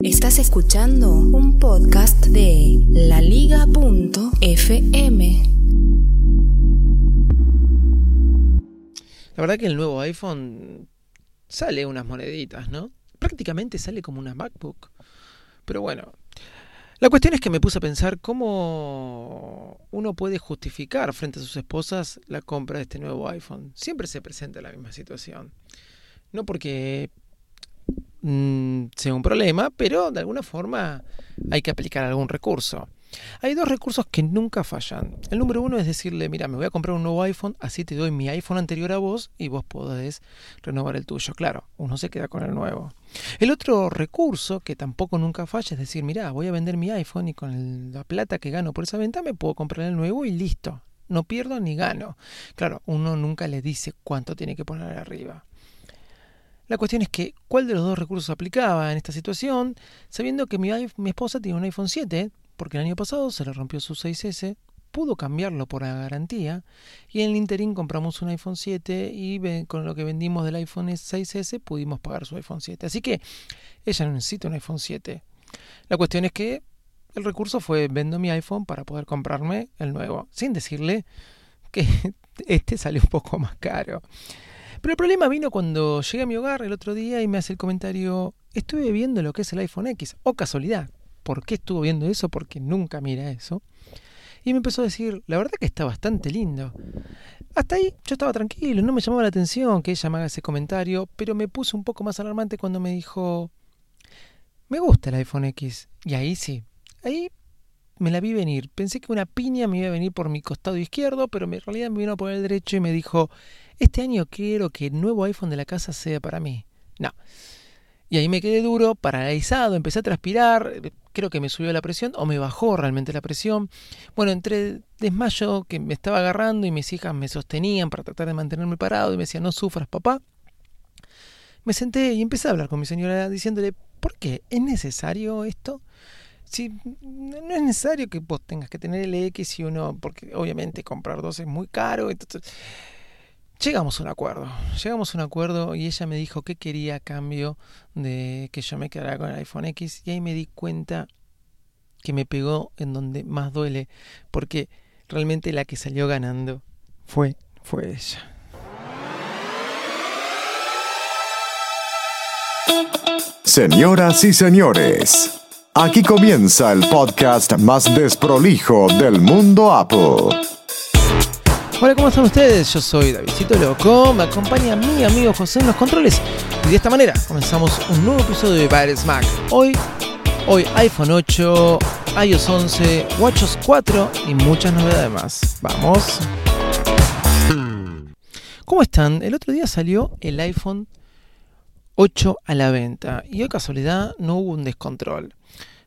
Estás escuchando un podcast de laliga.fm. La verdad que el nuevo iPhone sale unas moneditas, ¿no? Prácticamente sale como una MacBook. Pero bueno, la cuestión es que me puse a pensar cómo uno puede justificar frente a sus esposas la compra de este nuevo iPhone. Siempre se presenta la misma situación. No porque mm, sea un problema, pero de alguna forma hay que aplicar algún recurso. Hay dos recursos que nunca fallan. El número uno es decirle, mira, me voy a comprar un nuevo iPhone, así te doy mi iPhone anterior a vos y vos podés renovar el tuyo. Claro, uno se queda con el nuevo. El otro recurso que tampoco nunca falla es decir, mira, voy a vender mi iPhone y con la plata que gano por esa venta me puedo comprar el nuevo y listo. No pierdo ni gano. Claro, uno nunca le dice cuánto tiene que poner arriba. La cuestión es que, ¿cuál de los dos recursos aplicaba en esta situación? Sabiendo que mi, esposa tiene un iPhone 7, porque el año pasado se le rompió su 6S, pudo cambiarlo por la garantía y en el interín compramos un iPhone 7 y con lo que vendimos del iPhone 6S pudimos pagar su iPhone 7. Así que ella no necesita un iPhone 7. La cuestión es que el recurso fue vendo mi iPhone para poder comprarme el nuevo, sin decirle que este salió un poco más caro. Pero el problema vino cuando llegué a mi hogar el otro día y me hace el comentario, estuve viendo lo que es el iPhone X, o casualidad, por qué estuvo viendo eso, porque nunca mira eso. Y me empezó a decir, la verdad que está bastante lindo. Hasta ahí yo estaba tranquilo, no me llamaba la atención que ella me haga ese comentario, pero me puse un poco más alarmante cuando me dijo, me gusta el iPhone X. Y ahí sí, ahí me la vi venir. Pensé que una piña me iba a venir por mi costado izquierdo, pero en realidad me vino por el derecho y me dijo, este año quiero que el nuevo iPhone de la casa sea para mí. No. Y ahí me quedé duro, paralizado, empecé a transpirar, creo que me subió la presión o me bajó realmente la presión. Bueno, entre desmayo que me estaba agarrando y mis hijas me sostenían para tratar de mantenerme parado y me decían, no sufras papá. Me senté y empecé a hablar con mi señora diciéndole, ¿por qué? ¿Es necesario esto? Si no es necesario que vos tengas que tener el X y uno, porque obviamente comprar dos es muy caro. Entonces, Llegamos a un acuerdo, llegamos a un acuerdo y ella me dijo que quería a cambio de que yo me quedara con el iPhone X y ahí me di cuenta que me pegó en donde más duele, porque realmente la que salió ganando fue, fue ella. Señoras y señores, aquí comienza el podcast más desprolijo del mundo Apple. Hola, ¿cómo están ustedes? Yo soy Davidito Loco, me acompaña mi amigo José en los controles y de esta manera comenzamos un nuevo episodio de Virus Mac. Hoy, hoy iPhone 8, iOS 11, WatchOS 4 y muchas novedades más. Vamos. ¿Cómo están? El otro día salió el iPhone 8 a la venta y hoy casualidad no hubo un descontrol.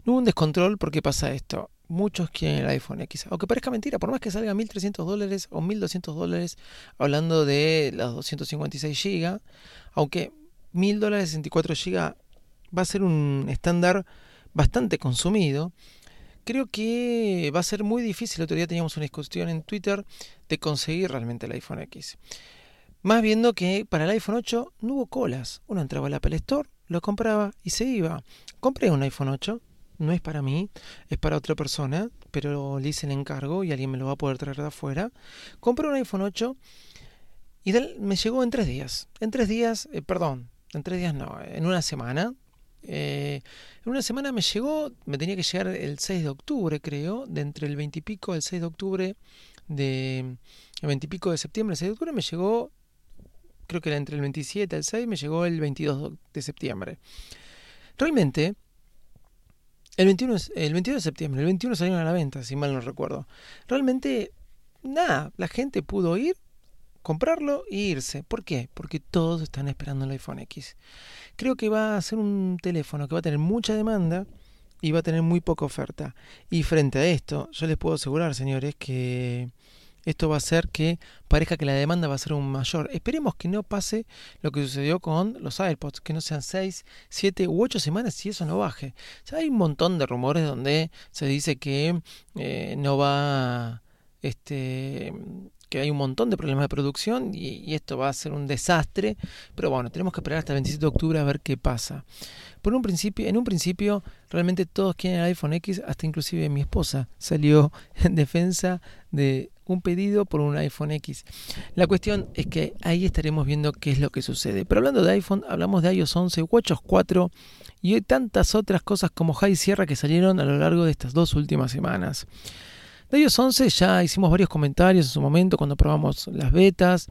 No hubo un descontrol porque pasa esto muchos quieren el iPhone X. Aunque parezca mentira, por más que salga 1.300 dólares o 1.200 dólares, hablando de los 256 GB, aunque 1.000 dólares 64 GB va a ser un estándar bastante consumido, creo que va a ser muy difícil. El otro día teníamos una discusión en Twitter de conseguir realmente el iPhone X. Más viendo que para el iPhone 8 no hubo colas. Uno entraba al Apple Store, lo compraba y se iba. Compré un iPhone 8 no es para mí, es para otra persona, pero le hice el encargo y alguien me lo va a poder traer de afuera. Compré un iPhone 8 y me llegó en tres días. En tres días, eh, perdón, en tres días no, en una semana. Eh, en una semana me llegó, me tenía que llegar el 6 de octubre, creo, de entre el 20 y pico, el 6 de octubre, de el 20 y pico de septiembre, el 6 de octubre me llegó, creo que era entre el 27 y el 6, me llegó el 22 de septiembre. Realmente, el 21, el 22 de septiembre, el 21 salieron a la venta, si mal no recuerdo. Realmente, nada, la gente pudo ir, comprarlo e irse. ¿Por qué? Porque todos están esperando el iPhone X. Creo que va a ser un teléfono que va a tener mucha demanda y va a tener muy poca oferta. Y frente a esto, yo les puedo asegurar, señores, que esto va a hacer que parezca que la demanda va a ser un mayor. Esperemos que no pase lo que sucedió con los AirPods, que no sean 6, 7 u 8 semanas y eso no baje. Ya hay un montón de rumores donde se dice que eh, no va este que hay un montón de problemas de producción y, esto va a ser un desastre, pero bueno, tenemos que esperar hasta el 27 de octubre a ver qué pasa. En un principio, realmente todos quieren el iPhone X, hasta inclusive mi esposa salió en defensa de un pedido por un iPhone X. La cuestión es que ahí estaremos viendo qué es lo que sucede. Pero hablando de iPhone, hablamos de iOS 11, WatchOS 4 y tantas otras cosas como High Sierra que salieron a lo largo de estas dos últimas semanas. De iOS 11 ya hicimos varios comentarios en su momento cuando probamos las betas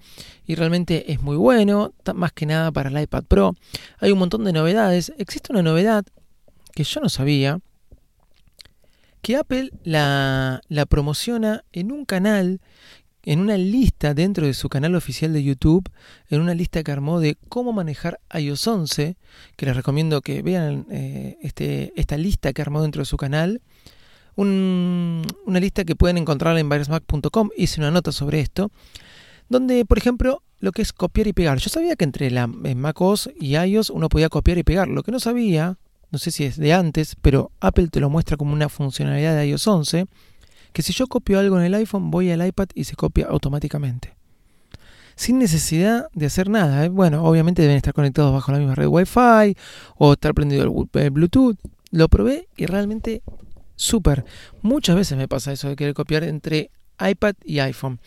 y realmente es muy bueno, más que nada para el iPad Pro. Hay un montón de novedades. Existe una novedad que yo no sabía, que Apple la, promociona en un canal en una lista dentro de su canal oficial de YouTube, en una lista que armó de cómo manejar iOS 11, que les recomiendo que vean eh, este, esta lista que armó dentro de su canal, una lista que pueden encontrar en virusmac.com, hice una nota sobre esto, donde, por ejemplo, lo que es copiar y pegar. Yo sabía que entre la macOS y iOS uno podía copiar y pegar. Lo que no sabía, no sé si es de antes, pero Apple te lo muestra como una funcionalidad de iOS 11, que si yo copio algo en el iPhone, voy al iPad y se copia automáticamente. Sin necesidad de hacer nada. ¿eh? Bueno, obviamente deben estar conectados bajo la misma red Wi-Fi o estar prendido el Bluetooth. Lo probé y realmente súper. Muchas veces me pasa eso de querer copiar entre iPad y iPhone.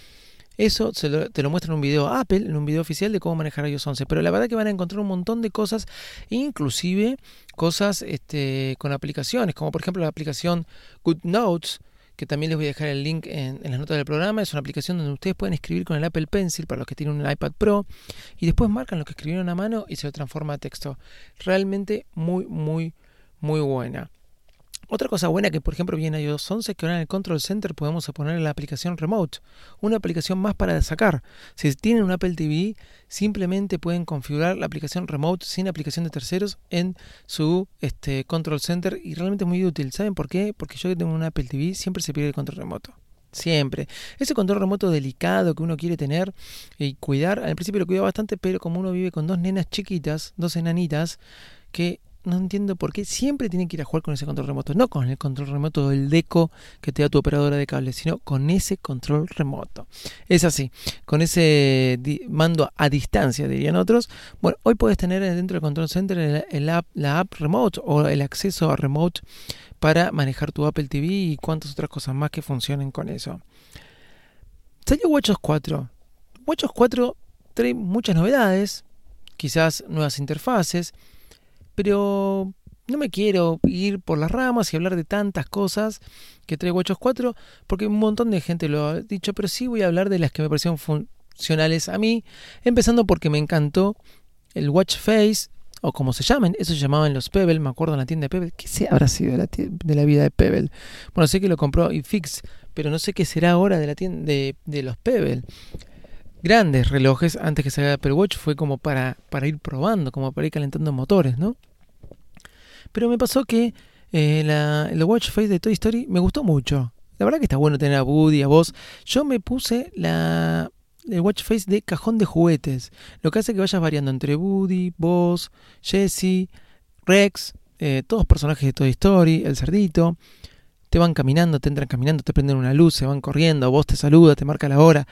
Eso te lo muestra en un video Apple, en un video oficial de cómo manejar iOS 11. Pero la verdad que van a encontrar un montón de cosas, inclusive cosas este, con aplicaciones, como por ejemplo la aplicación GoodNotes, que también les voy a dejar el link en, en las notas del programa. Es una aplicación donde ustedes pueden escribir con el Apple Pencil para los que tienen un iPad Pro y después marcan lo que escribieron a mano y se lo transforma a texto. Realmente muy, muy, muy buena. Otra cosa buena que por ejemplo viene iOS 11 es que ahora en el Control Center podemos poner la aplicación Remote, una aplicación más para sacar. Si tienen un Apple TV, simplemente pueden configurar la aplicación Remote sin aplicación de terceros en su este, Control Center y realmente es muy útil. ¿Saben por qué? Porque yo que tengo un Apple TV siempre se pierde el control remoto. Siempre. Ese control remoto delicado que uno quiere tener y cuidar, al principio lo cuida bastante, pero como uno vive con dos nenas chiquitas, dos enanitas, que no entiendo por qué siempre tienen que ir a jugar con ese control remoto. No con el control remoto del deco que te da tu operadora de cable, sino con ese control remoto. Es así, con ese mando a distancia, dirían otros. Bueno, hoy puedes tener dentro del Control Center el, app, la app remote o el acceso a remote para manejar tu Apple TV y cuantas otras cosas más que funcionen con eso. Salió WatchOS 4. WatchOS 4 trae muchas novedades, quizás nuevas interfaces pero no me quiero ir por las ramas y hablar de tantas cosas que trae WatchOS 4, porque un montón de gente lo ha dicho, pero sí voy a hablar de las que me parecieron funcionales a mí, empezando porque me encantó el Watch Face, o como se llaman, eso se llamaban los Pebble, me acuerdo en la tienda de Pebble, ¿qué se habrá sido de la, de la vida de Pebble? Bueno, sé que lo compró iFix, pero no sé qué será ahora de la tienda de, los Pebble grandes relojes antes que salga Apple Watch fue como para, para ir probando, como para ir calentando motores, ¿no? Pero me pasó que eh, la, el Watch Face de Toy Story me gustó mucho. La verdad que está bueno tener a Woody, a vos. Yo me puse la, el Watch Face de cajón de juguetes. Lo que hace que vayas variando entre Woody, vos, Jesse, Rex, eh, todos personajes de Toy Story, el cerdito. Te van caminando, te entran caminando, te prenden una luz, se van corriendo, vos te saluda, te marca la hora.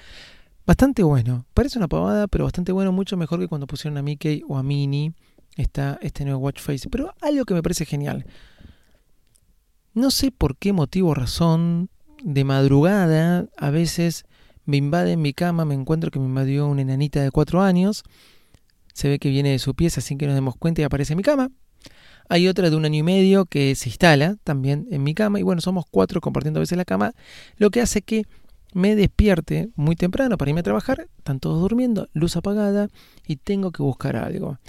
Bastante bueno. Parece una pavada, pero bastante bueno, mucho mejor que cuando pusieron a Mickey o a Minnie está este nuevo watch face. Pero algo que me parece genial. No sé por qué motivo o razón, de madrugada, a veces me invade en mi cama, me encuentro que me invadió una enanita de cuatro años. Se ve que viene de su pieza sin que nos demos cuenta y aparece en mi cama. Hay otra de un año y medio que se instala también en mi cama. Y bueno, somos cuatro compartiendo a veces la cama. Lo que hace que me despierte muy temprano para irme a trabajar, están todos durmiendo, luz apagada y tengo que buscar algo.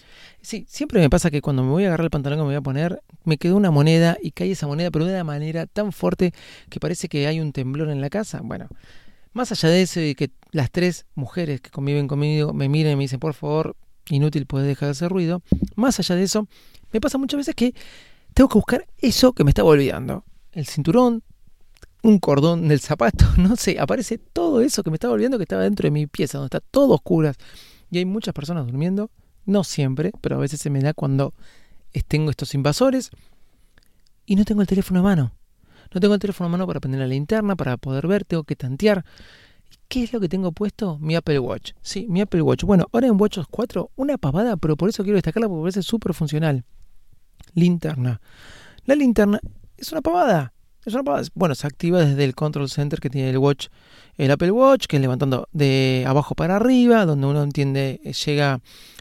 Sí, siempre me pasa que cuando me voy a agarrar el pantalón que me voy a poner, me quedó una moneda y cae esa moneda, pero de una manera tan fuerte que parece que hay un temblor en la casa. Bueno, Más allá de eso y que las tres mujeres que conviven conmigo me miren y me dicen, por favor, inútil, puedes dejar de hacer ruido. Más allá de eso, me pasa muchas veces que tengo que buscar eso que me estaba olvidando. El cinturón, un cordón del zapato, no sé, aparece todo eso que me estaba olvidando que estaba dentro de mi pieza, donde está todo oscuras. Y hay muchas personas durmiendo, no siempre, pero a veces se me da cuando tengo estos invasores y no tengo el teléfono a mano. No tengo el teléfono a mano para prender la linterna, para poder ver, tengo que tantear. ¿Qué es lo que tengo puesto? Mi Apple Watch. Sí, mi Apple Watch. Bueno, ahora en WatchOS 4, una pavada, pero por eso quiero destacarla porque parece súper funcional. Linterna. La linterna es una pavada. Bueno, se activa desde el control center que tiene el Watch, el Apple Watch, que es levantando de abajo para arriba, donde uno entiende, llega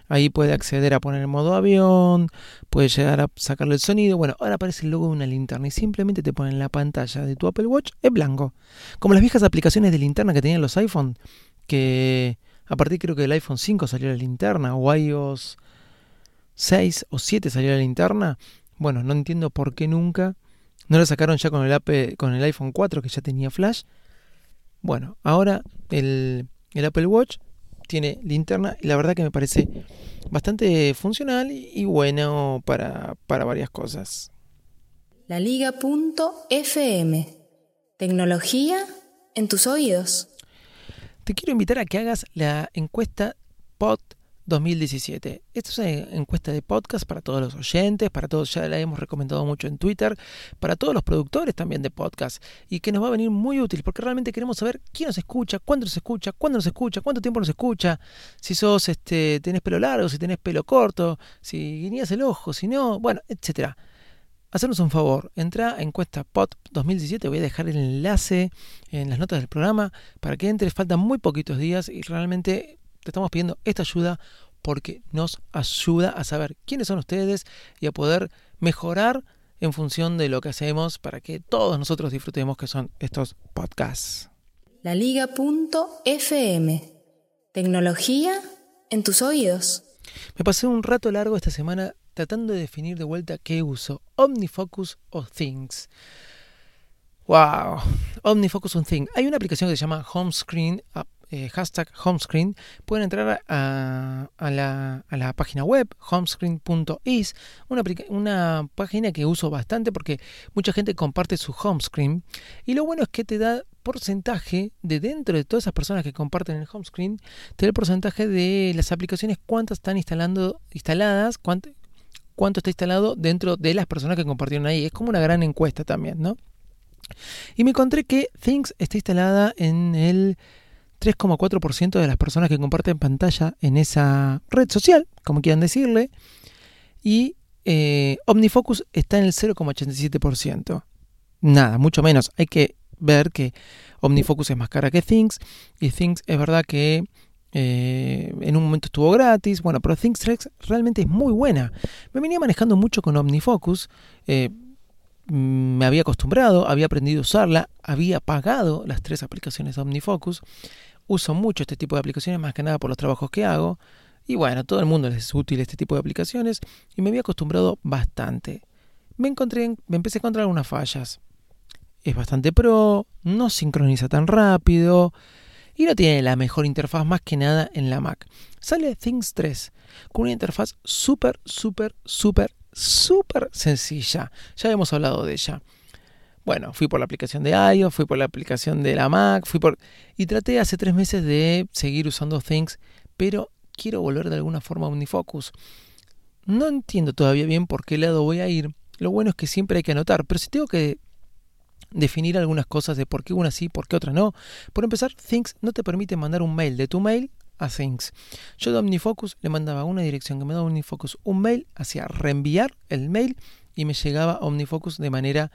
Ahí puede acceder a poner en modo avión, puede llegar a sacarle el sonido. Bueno, ahora aparece el logo de una linterna y simplemente te ponen la pantalla de tu Apple Watch en blanco. Como las viejas aplicaciones de linterna que tenían los iPhone, que a partir creo que del iPhone 5 salió la linterna, o iOS 6 o 7 salió la linterna. Bueno, no entiendo por qué nunca. No la sacaron ya con el, Apple, con el iPhone 4 que ya tenía flash. Bueno, ahora el, el Apple Watch tiene linterna y la verdad que me parece bastante funcional y bueno para, para varias cosas. La Liga.fm Tecnología en tus oídos. Te quiero invitar a que hagas la encuesta POT 2017. Esta es una encuesta de podcast para todos los oyentes, para todos, ya la hemos recomendado mucho en Twitter, para todos los productores también de podcast y que nos va a venir muy útil porque realmente queremos saber quién nos escucha, cuándo nos escucha, cuándo nos escucha, cuánto tiempo nos escucha, si sos, este, tenés pelo largo, si tenés pelo corto, si guiñas el ojo, si no, bueno, etcétera. Hacernos un favor, entra a encuesta POT 2017, voy a dejar el enlace en las notas del programa para que entres, faltan muy poquitos días y realmente te estamos pidiendo esta ayuda porque nos ayuda a saber quiénes son ustedes y a poder mejorar en función de lo que hacemos para que todos nosotros disfrutemos que son estos podcasts. La Liga.fm Tecnología en tus oídos. Me pasé un rato largo esta semana tratando de definir de vuelta qué uso, OmniFocus o Things. Wow, OmniFocus o Things. Hay una aplicación que se llama Home Screen eh, hashtag homescreen, pueden entrar a, la, página web homescreen.is, una, página que uso bastante porque mucha gente comparte su homescreen y lo bueno es que te da porcentaje de dentro de todas esas personas que comparten el homescreen, te da el porcentaje de las aplicaciones, cuántas están instalando, instaladas, cuánto, cuánto está instalado dentro de las personas que compartieron ahí. Es como una gran encuesta también, ¿no? Y me encontré que Things está instalada en el 3,4% de las personas que comparten pantalla en esa red social, como quieran decirle, y eh, OmniFocus está en el 0,87%. Nada, mucho menos. Hay que ver que OmniFocus es más cara que Things, y Things es verdad que eh, en un momento estuvo gratis, bueno, pero Things realmente es muy buena. Me venía manejando mucho con OmniFocus. Eh, me había acostumbrado, había aprendido a usarla, había pagado las tres aplicaciones de OmniFocus uso mucho este tipo de aplicaciones más que nada por los trabajos que hago. Y bueno, a todo el mundo les es útil este tipo de aplicaciones y me había acostumbrado bastante. Me encontré, me empecé a encontrar algunas fallas. Es bastante pro, no sincroniza tan rápido y no tiene la mejor interfaz más que nada en la Mac. Sale Things 3 con una interfaz súper, súper, súper, súper sencilla. Ya hemos hablado de ella. Bueno, fui por la aplicación de iOS, fui por la aplicación de la Mac, fui por... Y traté hace tres meses de seguir usando Things, pero quiero volver de alguna forma a Unifocus. No entiendo todavía bien por qué lado voy a ir. Lo bueno es que siempre hay que anotar, pero si tengo que definir algunas cosas de por qué una sí, por qué otra no. Por empezar, Things no te permite mandar un mail de tu mail a Things. Yo de Omnifocus le mandaba una dirección que me daba Omnifocus un mail, hacía reenviar el mail y me llegaba Omnifocus de manera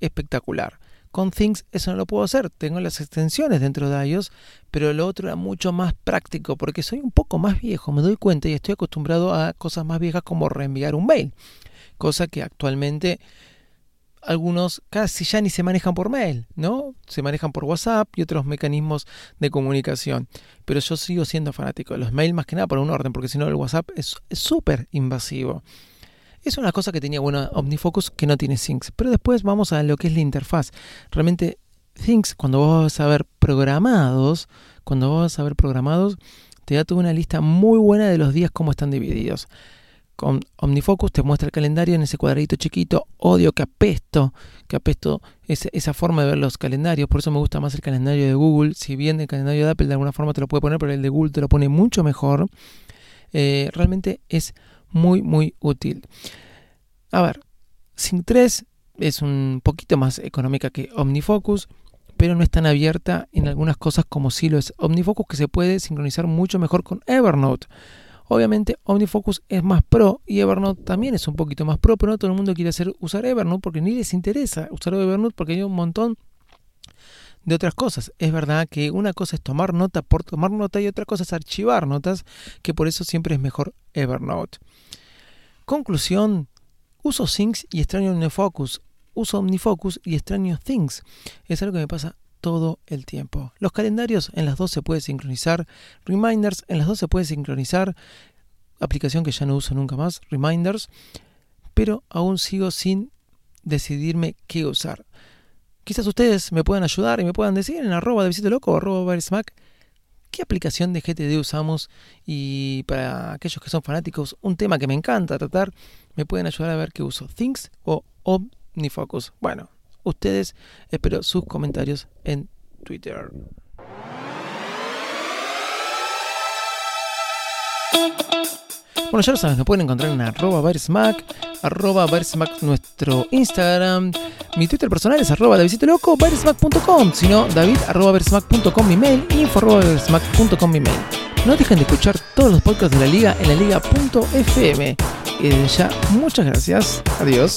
espectacular. Con Things eso no lo puedo hacer, tengo las extensiones dentro de iOS, pero lo otro era mucho más práctico porque soy un poco más viejo, me doy cuenta y estoy acostumbrado a cosas más viejas como reenviar un mail, cosa que actualmente algunos casi ya ni se manejan por mail, ¿no? Se manejan por WhatsApp y otros mecanismos de comunicación. Pero yo sigo siendo fanático de los mails más que nada por un orden, porque si no el WhatsApp es súper invasivo. Es una cosa que tenía buena OmniFocus que no tiene Syncs. Pero después vamos a lo que es la interfaz. Realmente Things, cuando vos vas a ver programados, cuando vos vas a ver programados, te da toda una lista muy buena de los días cómo están divididos. Con OmniFocus te muestra el calendario en ese cuadradito chiquito. Odio que apesto, que apesto esa forma de ver los calendarios. Por eso me gusta más el calendario de Google. Si bien el calendario de Apple de alguna forma te lo puede poner, pero el de Google te lo pone mucho mejor. Eh, realmente es muy, muy útil. A ver, Sync 3 es un poquito más económica que OmniFocus, pero no es tan abierta en algunas cosas como si lo es OmniFocus, que se puede sincronizar mucho mejor con Evernote. Obviamente OmniFocus es más pro y Evernote también es un poquito más pro, pero no todo el mundo quiere hacer, usar Evernote porque ni les interesa usar Evernote porque hay un montón de otras cosas. Es verdad que una cosa es tomar nota por tomar nota y otra cosa es archivar notas, que por eso siempre es mejor Evernote. Conclusión, uso Things y extraño OmniFocus. Uso OmniFocus y extraño Things. Es algo que me pasa todo el tiempo. Los calendarios en las dos se puede sincronizar. Reminders en las dos se puede sincronizar. Aplicación que ya no uso nunca más, Reminders. Pero aún sigo sin decidirme qué usar. Quizás ustedes me puedan ayudar y me puedan decir en arroba de visito loco arroba Smack qué aplicación de GTD usamos y para aquellos que son fanáticos, un tema que me encanta tratar, me pueden ayudar a ver qué uso, Things o OmniFocus. Bueno, ustedes espero sus comentarios en Twitter. Bueno, ya lo saben, me pueden encontrar en arroba barsmack, arroba barsmack nuestro Instagram. Mi Twitter personal es arroba loco, barsmack.com, sino david arroba barsmack.com mi mail, info arroba barsmack.com mi mail. No dejen de escuchar todos los podcasts de la liga en la liga.fm. Y desde ya, muchas gracias. Adiós.